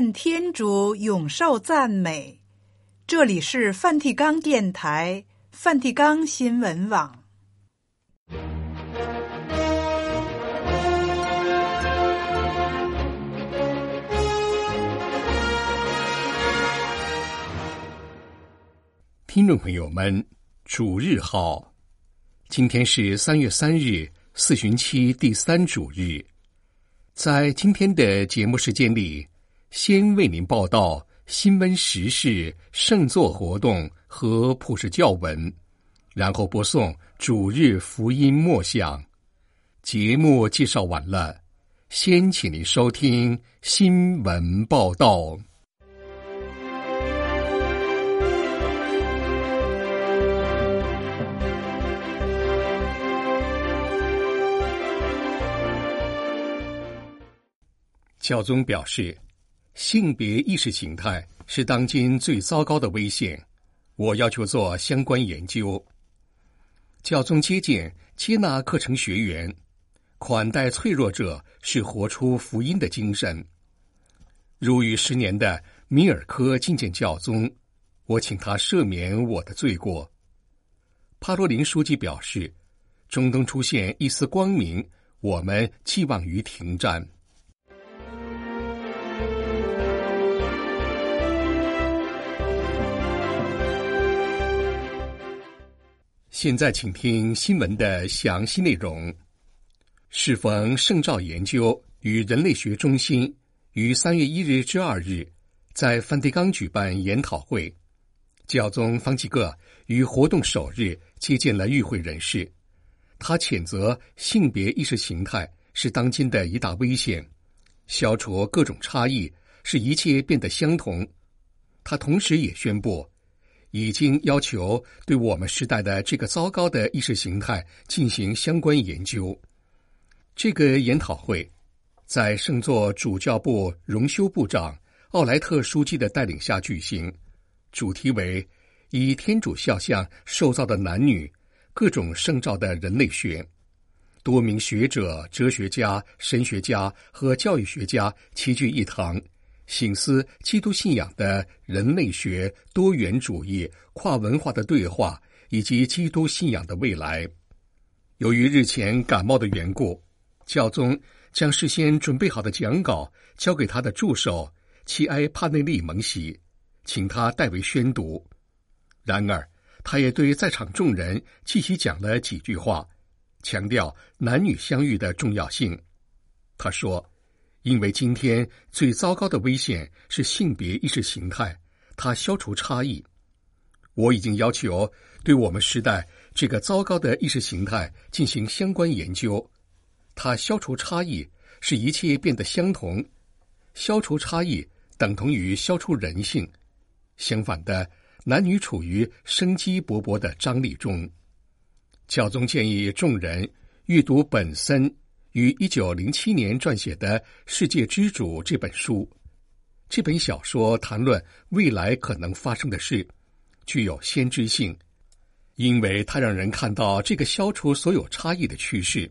愿天主永受赞美。这里是梵蒂冈电台、梵蒂冈新闻网。听众朋友们，主日好！今天是三月三日，四旬期第三主日。在今天的节目时间里，先为您报道新闻时事、圣座活动和普世教文，然后播送主日福音默想。节目介绍完了，先请您收听新闻报道。教宗表示，性别意识形态是当今最糟糕的危险。我要求做相关研究。教宗接见接纳课程学员，款待脆弱者是活出福音的精神。入狱十年的米尔科觐见教宗，我请他赦免我的罪过。帕罗林书记表示，中东出现一丝光明，我们寄望于停战。现在，请听新闻的详细内容。适逢圣召研究与人类学中心于三月一日至二日在梵蒂冈举办研讨会，教宗方济各于活动首日接见了与会人士。他谴责性别意识形态是当今的一大危险，消除各种差异，使一切变得相同。他同时也宣布。已经要求对我们时代的这个糟糕的意识形态进行相关研究。这个研讨会在圣座主教部荣休部长奥莱特书记的带领下举行，主题为“以天主肖像受造的男女：各种圣召的人类学”。多名学者、哲学家、神学家和教育学家齐聚一堂。醒思基督信仰的人类学、多元主义、跨文化的对话，以及基督信仰的未来。由于日前感冒的缘故，教宗将事先准备好的讲稿交给他的助手齐埃帕内利蒙西，请他代为宣读。然而，他也对在场众人继续讲了几句话，强调男女相遇的重要性。他说。因为今天最糟糕的危险是性别意识形态，它消除差异。我已经要求对我们时代这个糟糕的意识形态进行相关研究。它消除差异，使一切变得相同。消除差异等同于消除人性。相反的，男女处于生机勃勃的张力中。教宗建议众人阅读本森。于一九零七年撰写的《世界之主》这本书，这本小说谈论未来可能发生的事，具有先知性，因为它让人看到这个消除所有差异的趋势。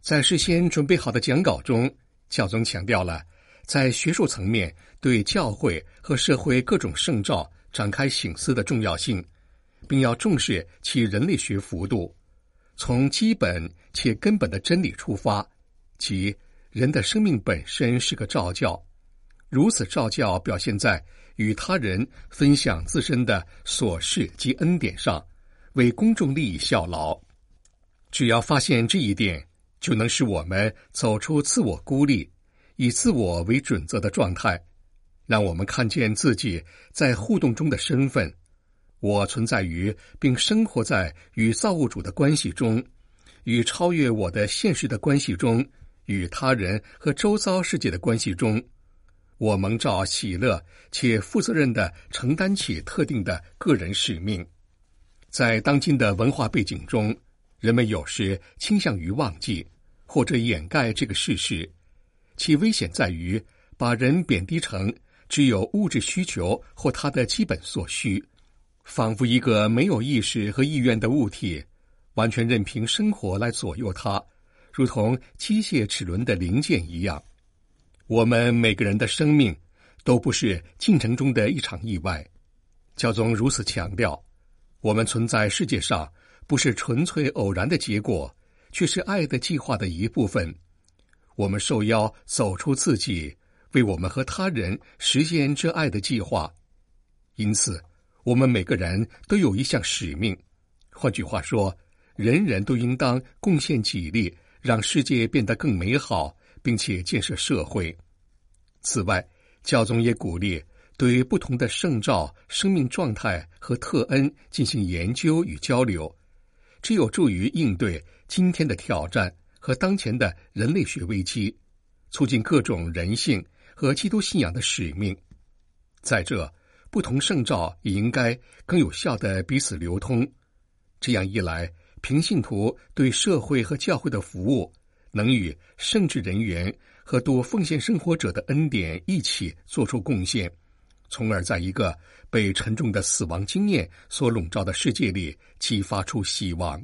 在事先准备好的讲稿中，教宗强调了在学术层面对教会和社会各种圣召展开醒思的重要性，并要重视其人类学幅度。从基本且根本的真理出发，即人的生命本身是个照教，如此照教表现在与他人分享自身的所事及恩典上，为公众利益效劳。只要发现这一点，就能使我们走出自我孤立、以自我为准则的状态，让我们看见自己在互动中的身份。我存在于并生活在与造物主的关系中，与超越我的现实的关系中，与他人和周遭世界的关系中。我蒙召喜乐且负责任地承担起特定的个人使命。在当今的文化背景中，人们有时倾向于忘记或者掩盖这个事实，其危险在于把人贬低成只有物质需求或他的基本所需。仿佛一个没有意识和意愿的物体，完全任凭生活来左右它，如同机械齿轮的零件一样。我们每个人的生命都不是进程中的一场意外。教宗如此强调，我们存在世界上不是纯粹偶然的结果，却是爱的计划的一部分。我们受邀走出自己，为我们和他人实现这爱的计划。因此，我们每个人都有一项使命。换句话说，人人都应当贡献己力，让世界变得更美好，并且建设社会。此外，教宗也鼓励对不同的圣召、生命状态和特恩进行研究与交流，这有助于应对今天的挑战和当前的人类学危机，促进各种人性和基督信仰的使命。在这，不同圣召也应该更有效的彼此流通。这样一来，平信徒对社会和教会的服务，能与圣职人员和多奉献生活者的恩典一起做出贡献，从而在一个被沉重的死亡经验所笼罩的世界里激发出希望。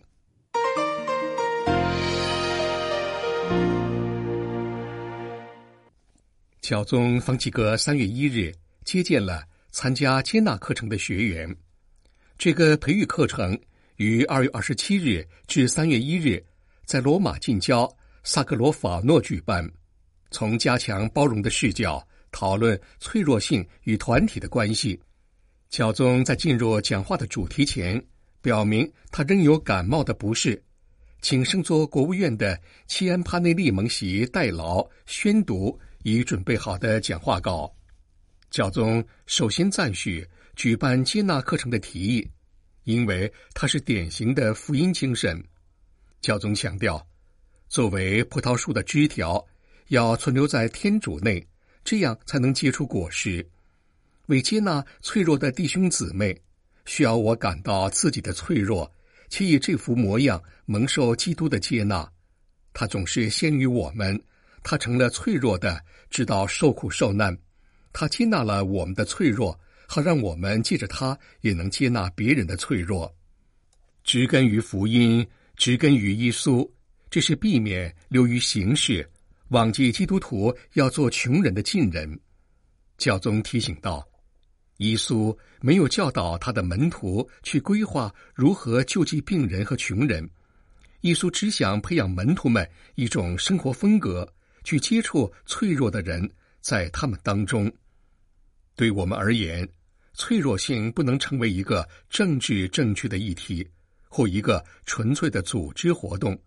教宗方济各三月一日接见了参加接纳课程的学员。这个培育课程于二月二十七日至三月一日在罗马近郊萨克罗法诺举办，从加强包容的视角讨论脆弱性与团体的关系。教宗在进入讲话的主题前，表明他仍有感冒的不适，请圣座国务院的齐安帕内利蒙席代劳宣读。已准备好的讲话稿，教宗首先赞许举办接纳课程的提议，因为它是典型的福音精神。教宗强调，作为葡萄树的枝条，要存留在天主内，这样才能结出果实。为接纳脆弱的弟兄姊妹，需要我感到自己的脆弱，且以这副模样蒙受基督的接纳。他总是先于我们。他成了脆弱的，知道受苦受难。他接纳了我们的脆弱，好让我们借着他也能接纳别人的脆弱。植根于福音，植根于耶稣，这是避免流于形式，忘记基督徒要做穷人的近人。教宗提醒道：耶稣没有教导他的门徒去规划如何救济病人和穷人，耶稣只想培养门徒们一种生活风格。去接触脆弱的人，在他们当中，对我们而言，脆弱性不能成为一个政治正确的议题，或一个纯粹的组织活动，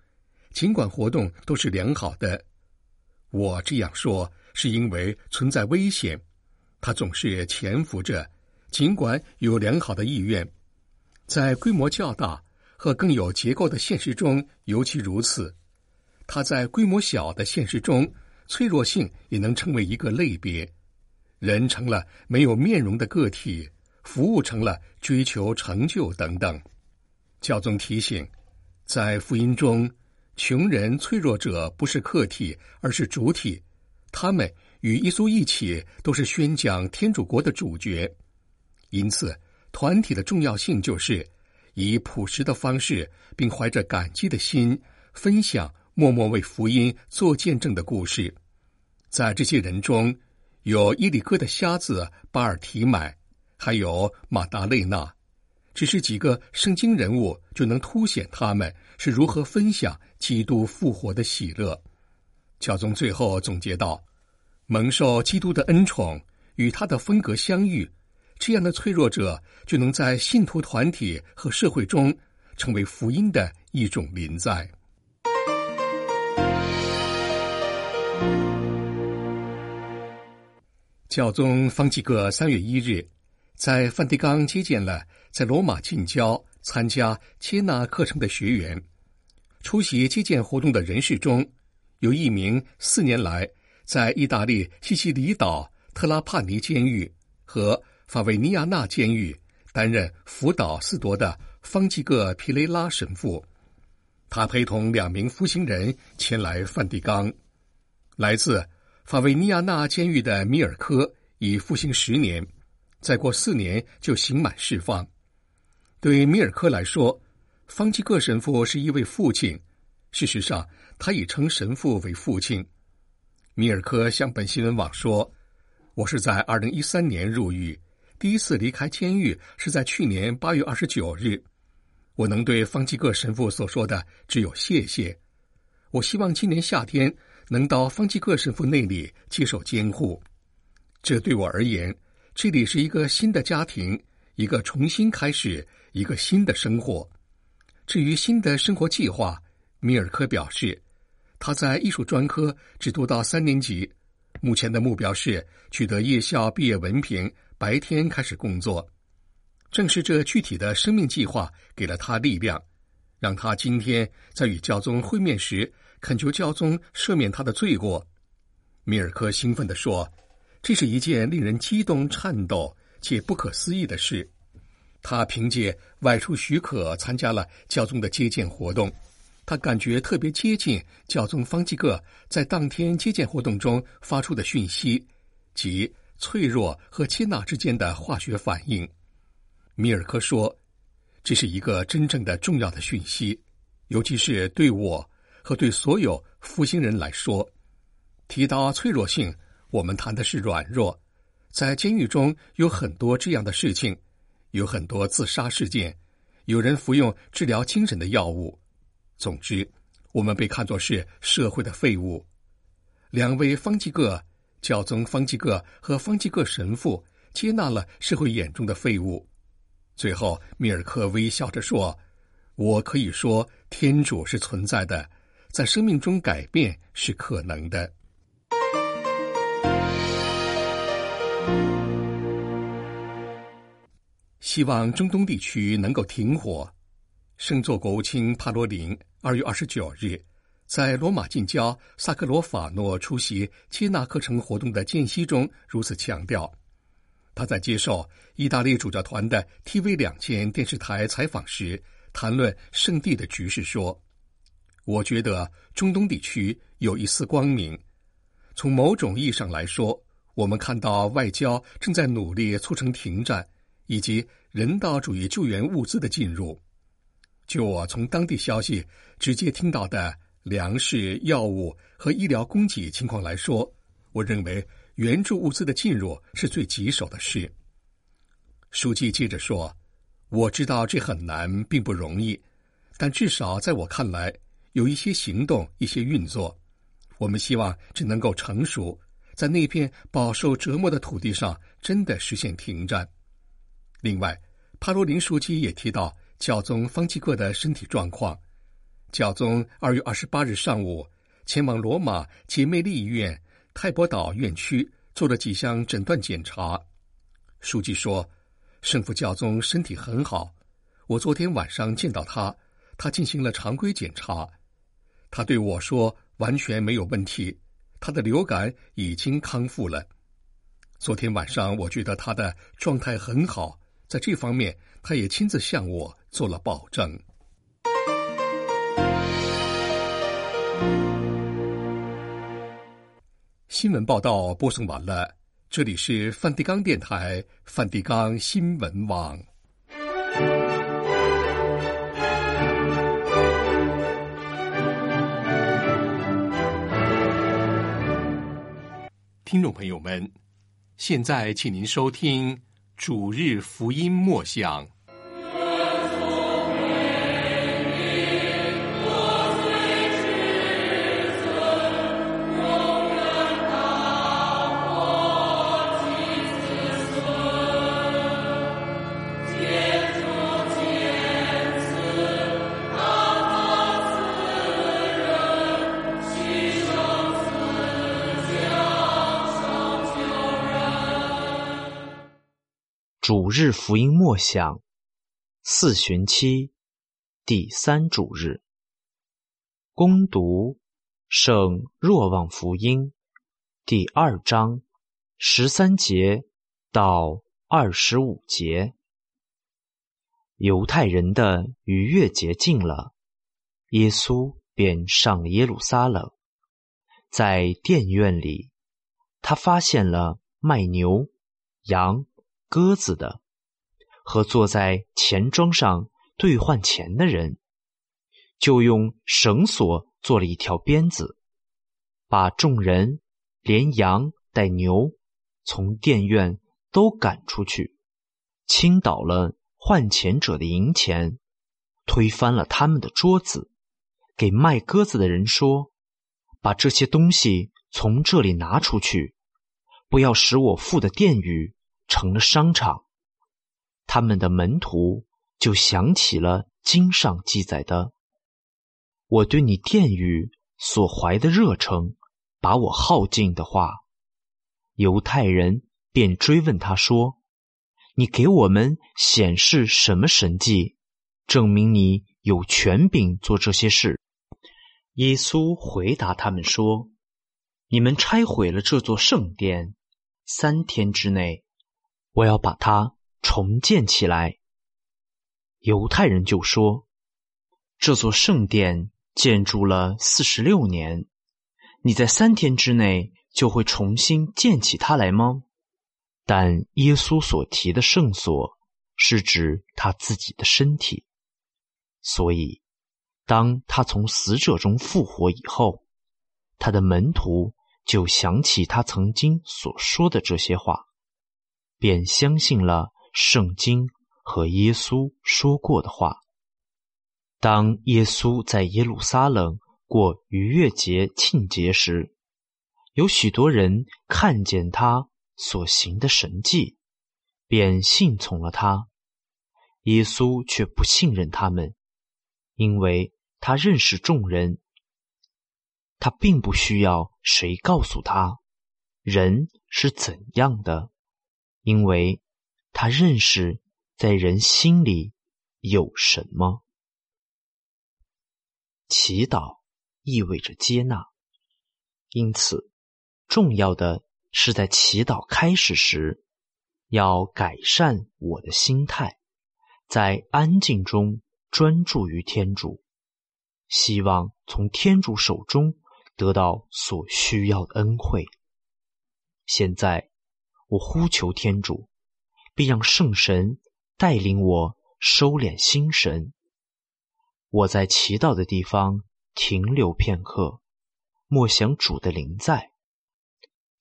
尽管活动都是良好的。我这样说是因为存在危险，它总是潜伏着，尽管有良好的意愿，在规模较大和更有结构的现实中尤其如此。它在规模小的现实中，脆弱性也能成为一个类别。人成了没有面容的个体，服务成了追求成就等等。教宗提醒，在福音中，穷人、脆弱者不是客体，而是主体。他们与耶稣一起，都是宣讲天主国的主角。因此，团体的重要性就是以朴实的方式，并怀着感激的心分享。默默为福音做见证的故事，在这些人中，有伊里哥的瞎子巴尔提买，还有马达内娜，只是几个圣经人物就能凸显他们是如何分享基督复活的喜乐。教宗最后总结道：“蒙受基督的恩宠，与他的风格相遇，这样的脆弱者就能在信徒团体和社会中成为福音的一种临在。”教宗方济各三月一日在梵蒂冈接见了在罗马近郊参加接纳课程的学员。出席接见活动的人士中，有一名四年来在意大利西西里岛特拉帕尼监狱和法维尼亚纳监狱担任辅导司铎的方济各皮雷拉神父。他陪同两名服刑人前来梵蒂冈，来自。法维尼亚纳监狱的米尔科已服刑十年，再过四年就刑满释放。对米尔科来说，方济各神父是一位父亲。事实上，他已称神父为父亲。米尔科向本新闻网说：“我是在二零一三年入狱，第一次离开监狱是在去年八月二十九日。我能对方济各神父所说的只有谢谢。我希望今年夏天能到方济各神父那里接受监护。这对我而言，这里是一个新的家庭，一个重新开始，一个新的生活。至于新的生活计划，米尔科表示，他在艺术专科只读到三年级。目前的目标是取得夜校毕业文凭，白天开始工作。正是这具体的生命计划给了他力量，让他今天在与教宗会面时恳求教宗赦免他的罪过。米尔科兴奋地说：“这是一件令人激动、颤抖且不可思议的事。”他凭借外出许可参加了教宗的接见活动。他感觉特别接近教宗方济各在当天接见活动中发出的讯息，即脆弱和接纳之间的化学反应。米尔科说：“这是一个真正的重要的讯息，尤其是对我和对所有复兴人来说。提到脆弱性，我们谈的是软弱。在监狱中有很多这样的事情，有很多自杀事件，有人服用治疗精神的药物。”总之，我们被看作是社会的废物。两位方济各、教宗方济各和方济各神父接纳了社会眼中的废物。最后，米尔科微笑着说：“我可以说，天主是存在的，在生命中改变是可能的。”希望中东地区能够停火。圣座国务卿帕罗林二月二十九日在罗马近郊萨克罗法诺出席接纳课程活动的间隙中如此强调。他在接受意大利主教团的 TV 两千电视台采访时谈论圣地的局势说：“我觉得中东地区有一丝光明。从某种意义上来说，我们看到外交正在努力促成停战以及人道主义救援物资的进入。”就我从当地消息直接听到的粮食、药物和医疗供给情况来说，我认为援助物资的进入是最棘手的事。书记接着说：“我知道这很难，并不容易，但至少在我看来，有一些行动、一些运作。我们希望这能够成熟，在那片饱受折磨的土地上真的实现停战。”另外，帕罗林书记也提到。教宗方济各的身体状况。教宗二月二十八日上午前往罗马姐妹利医院泰伯岛院区做了几项诊断检查。书记说，圣父教宗身体很好。我昨天晚上见到他，他进行了常规检查。他对我说完全没有问题，他的流感已经康复了。昨天晚上我觉得他的状态很好，在这方面他也亲自向我。做了保证。新闻报道播送完了，这里是梵蒂冈电台梵蒂冈新闻网。听众朋友们，现在请您收听主日福音默想。主日福音默想，四旬期第三主日，攻读圣若望福音第二章十三节到二十五节。犹太人的逾越节近了，耶稣便上耶路撒冷，在殿院里，他发现了卖牛、羊。鸽子的和坐在钱庄上兑换钱的人，就用绳索做了一条鞭子，把众人连羊带牛从店院都赶出去，倾倒了换钱者的银钱，推翻了他们的桌子，给卖鸽子的人说：“把这些东西从这里拿出去，不要使我付的殿宇成了商场。”他们的门徒就想起了经上记载的：“我对你殿宇所怀的热诚，把我耗尽的话。”犹太人便追问他说：“你给我们显示什么神迹，证明你有权柄做这些事？”耶稣回答他们说：“你们拆毁了这座圣殿，三天之内，我要把它重建起来。”犹太人就说：“这座圣殿建筑了四十六年，你在三天之内，”就会重新建起它来吗？但耶稣所提的圣所是指他自己的身体，所以当他从死者中复活以后，他的门徒就想起他曾经所说的这些话，便相信了圣经和耶稣说过的话。当耶稣在耶路撒冷过逾越节庆节时，有许多人看见他所行的神迹，便信从了他。耶稣却不信任他们，因为他认识众人。他并不需要谁告诉他人是怎样的，因为他认识在人心里有什么。祈祷意味着接纳，因此。重要的是在祈祷开始时，要改善我的心态，在安静中专注于天主，希望从天主手中得到所需要的恩惠。现在，我呼求天主，并让圣神带领我收敛心神。我在祈祷的地方停留片刻，默想主的灵在。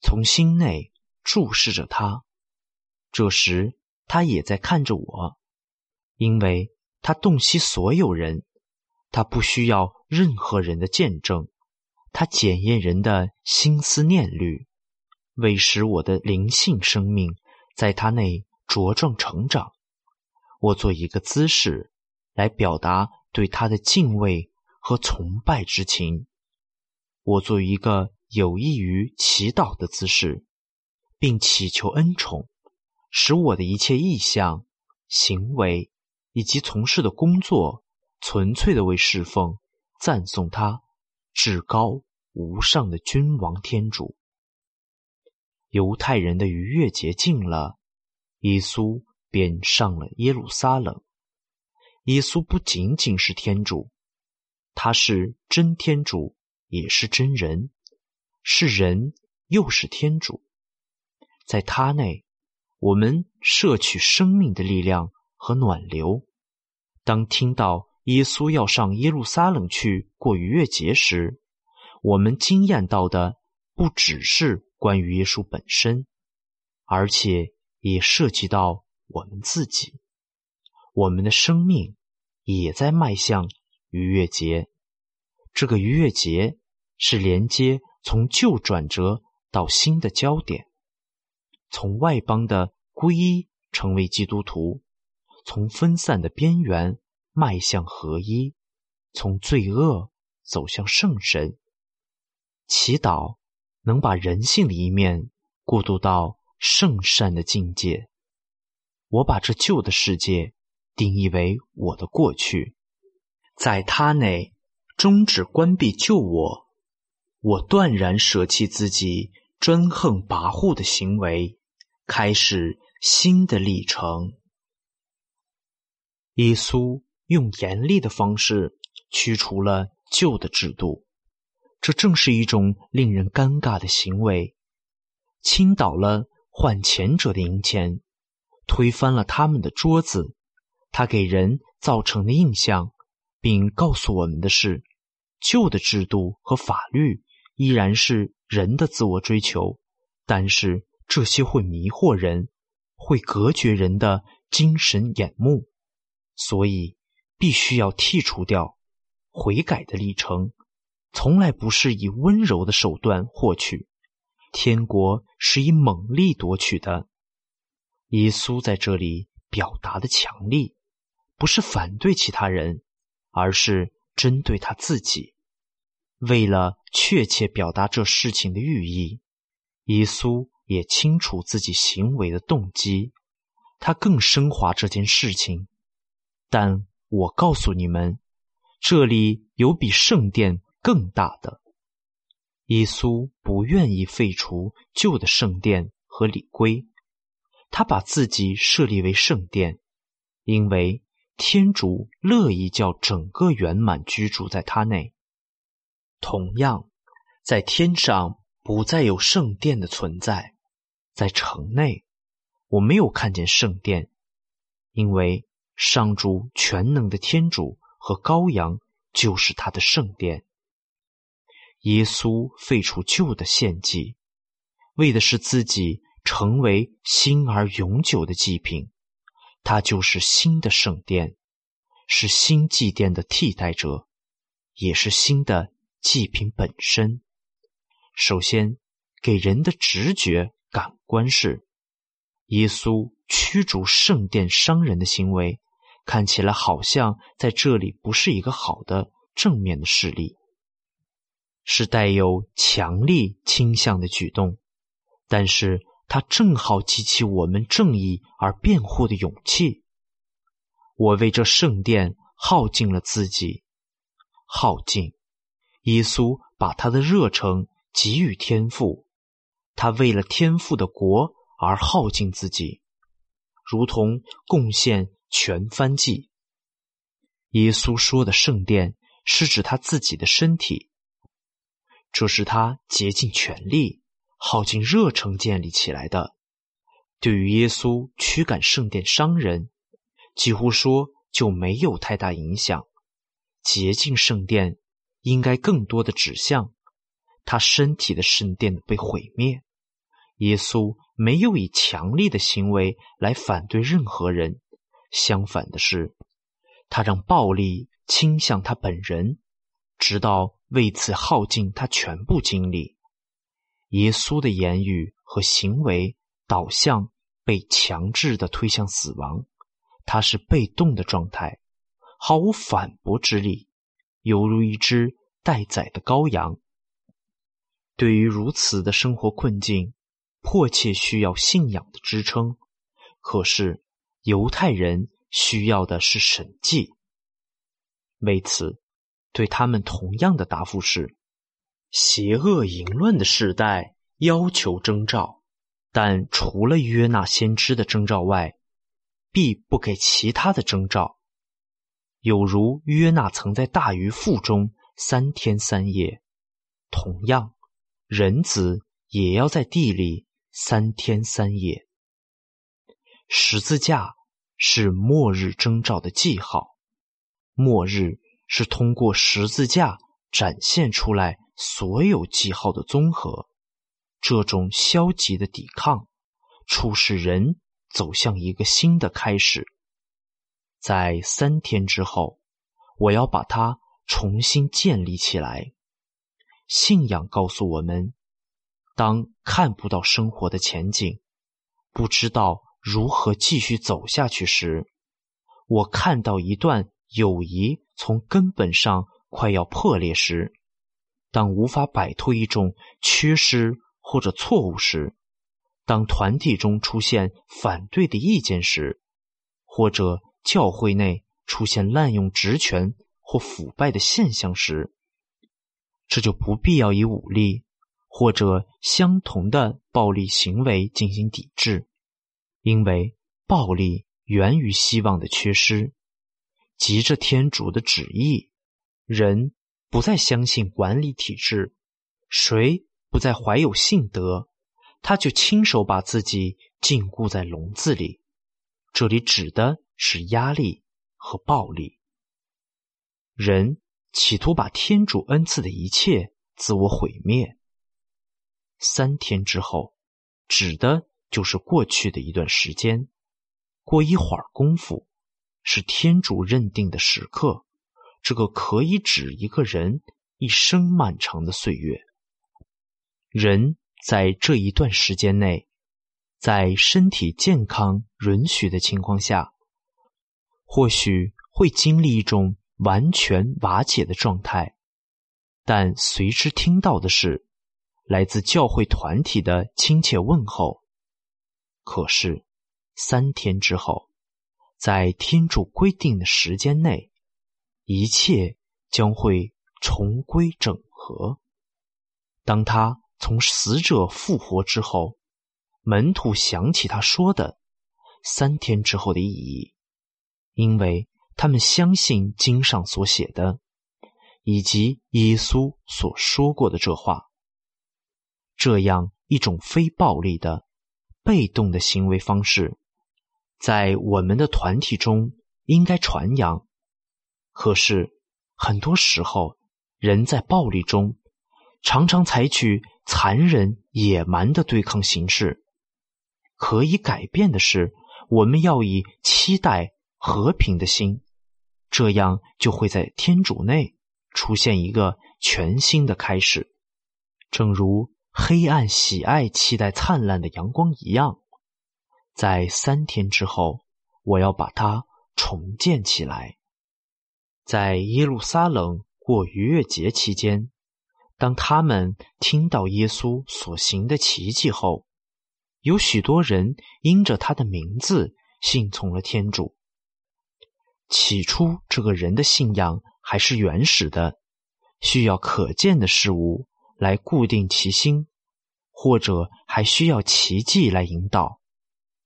从心内注视着他，这时他也在看着我，因为他洞悉所有人，他不需要任何人的见证，他检验人的心思念虑，为使我的灵性生命在他内茁壮成长。我做一个姿势来表达对他的敬畏和崇拜之情。我做一个。有益于祈祷的姿势，并祈求恩宠，使我的一切意向、行为以及从事的工作，纯粹的为侍奉、赞颂他至高无上的君王天主。犹太人的逾越节近了，耶稣便上了耶路撒冷。耶稣不仅仅是天主，他是真天主，也是真人。是人，又是天主，在他内，我们摄取生命的力量和暖流。当听到耶稣要上耶路撒冷去过逾越节时，我们惊艳到的不只是关于耶稣本身，而且也涉及到我们自己。我们的生命也在迈向逾越节。这个逾越节是连接。从旧转折到新的焦点，从外邦的皈依成为基督徒，从分散的边缘迈向合一，从罪恶走向圣神。祈祷能把人性的一面过渡到圣善的境界。我把这旧的世界定义为我的过去，在它内终止关闭旧我。我断然舍弃自己专横跋扈的行为，开始新的历程。耶稣用严厉的方式驱除了旧的制度，这正是一种令人尴尬的行为。倾倒了换钱者的银钱，推翻了他们的桌子。他给人造成的印象，并告诉我们的是，旧的制度和法律。依然是人的自我追求，但是这些会迷惑人，会隔绝人的精神眼目，所以必须要剔除掉。悔改的历程，从来不是以温柔的手段获取，天国是以猛力夺取的。耶稣在这里表达的强力，不是反对其他人，而是针对他自己。为了确切表达这事情的寓意，耶稣也清楚自己行为的动机，他更升华这件事情。但我告诉你们，这里有比圣殿更大的。耶稣不愿意废除旧的圣殿和礼规，他把自己设立为圣殿，因为天主乐意叫整个圆满居住在他内。同样，在天上不再有圣殿的存在，在城内，我没有看见圣殿，因为上主全能的天主和羔羊就是他的圣殿。耶稣废除旧的献祭，为的是自己成为新而永久的祭品，他就是新的圣殿，是新祭殿的替代者，也是新的。祭品本身，首先给人的直觉感官是，耶稣驱逐圣殿商人的行为，看起来好像在这里不是一个好的正面的事例，是带有强力倾向的举动，但是它正好激起我们正义而辩护的勇气。我为这圣殿耗尽了自己，耗尽。耶稣把他的热诚给予天赋，他为了天赋的国而耗尽自己，如同贡献全番祭。耶稣说的圣殿是指他自己的身体，这是他竭尽全力、耗尽热诚建立起来的。对于耶稣驱赶圣殿商人，几乎说就没有太大影响。洁净圣殿。应该更多的指向他身体的圣殿被毁灭。耶稣没有以强力的行为来反对任何人，相反的是，他让暴力倾向他本人，直到为此耗尽他全部精力。耶稣的言语和行为导向被强制的推向死亡，他是被动的状态，毫无反驳之力。犹如一只待宰的羔羊。对于如此的生活困境，迫切需要信仰的支撑。可是犹太人需要的是神迹。为此，对他们同样的答复是：邪恶淫乱的世代要求征兆，但除了约纳先知的征兆外，必不给其他的征兆。有如约纳曾在大鱼腹中三天三夜，同样，人子也要在地里三天三夜。十字架是末日征兆的记号，末日是通过十字架展现出来所有记号的综合。这种消极的抵抗，促使人走向一个新的开始。在三天之后，我要把它重新建立起来。信仰告诉我们，当看不到生活的前景，不知道如何继续走下去时，我看到一段友谊从根本上快要破裂时，当无法摆脱一种缺失或者错误时，当团体中出现反对的意见时，或者教会内出现滥用职权或腐败的现象时，这就不必要以武力或者相同的暴力行为进行抵制，因为暴力源于希望的缺失。急着天主的旨意，人不再相信管理体制，谁不再怀有信德，他就亲手把自己禁锢在笼子里。这里指的。是压力和暴力。人企图把天主恩赐的一切自我毁灭。三天之后，指的就是过去的一段时间。过一会儿功夫，是天主认定的时刻，这个可以指一个人一生漫长的岁月。人在这一段时间内，在身体健康允许的情况下，或许会经历一种完全瓦解的状态，但随之听到的是来自教会团体的亲切问候。可是，三天之后，在天主规定的时间内，一切将会重归整合。当他从死者复活之后，门徒想起他说的三天之后的意义，因为他们相信经上所写的，以及耶稣所说过的这话。这样一种非暴力的、被动的行为方式。在我们的团体中应该传扬，可是很多时候，人在暴力中常常采取残忍野蛮的对抗形式。可以改变的是，我们要以期待和平的心，这样就会在天主内出现一个全新的开始，正如黑暗喜爱期待灿烂的阳光一样。在三天之后，我要把它重建起来。在耶路撒冷过逾越节期间，当他们听到耶稣所行的奇迹后，有许多人因着他的名字信从了天主。起初，这个人的信仰还是原始的，需要可见的事物来固定其心，或者还需要奇迹来引导。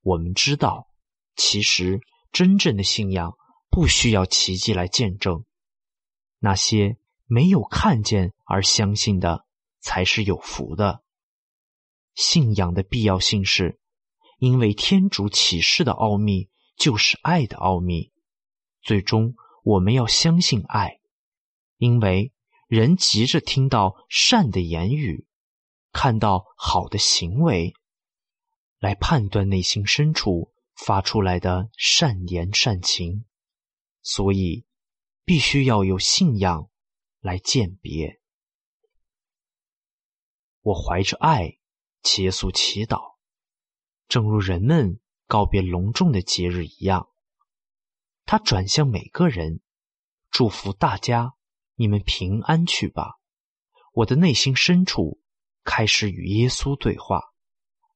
我们知道，其实真正的信仰不需要奇迹来见证。那些没有看见而相信的，才是有福的。信仰的必要性是，因为天主启示的奥秘就是爱的奥秘。最终，我们要相信爱，因为人急着听到善的言语，看到好的行为。来判断内心深处发出来的善言善情，所以必须要有信仰来鉴别。我怀着爱结束祈祷，正如人们告别隆重的节日一样。他转向每个人，祝福大家，你们平安去吧。我的内心深处开始与耶稣对话。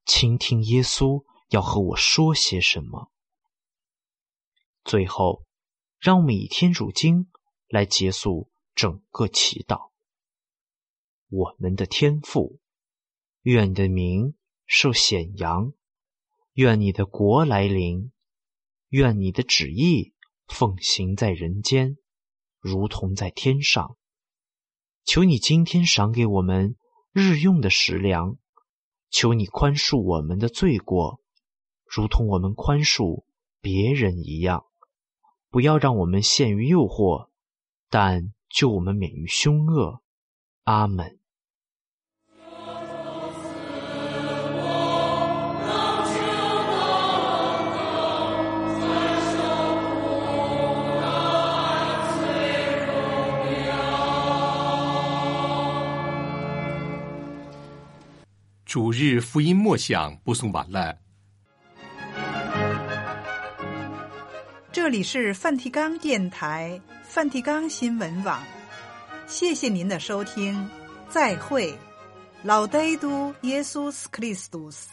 倾听耶稣要和我说些什么。最后，让我们以天主经来结束整个祈祷。我们的天父，愿你的名受显扬，愿你的国来临，愿你的旨意奉行在人间，如同在天上。求你今天赏给我们日用的食粮。求你宽恕我们的罪过，如同我们宽恕别人一样。不要让我们陷于诱惑，但救我们免于凶恶。阿门。主日福音默想播送完了。这里是梵蒂冈电台、梵蒂冈新闻网，谢谢您的收听，再会，老爹都耶稣斯克里斯多斯。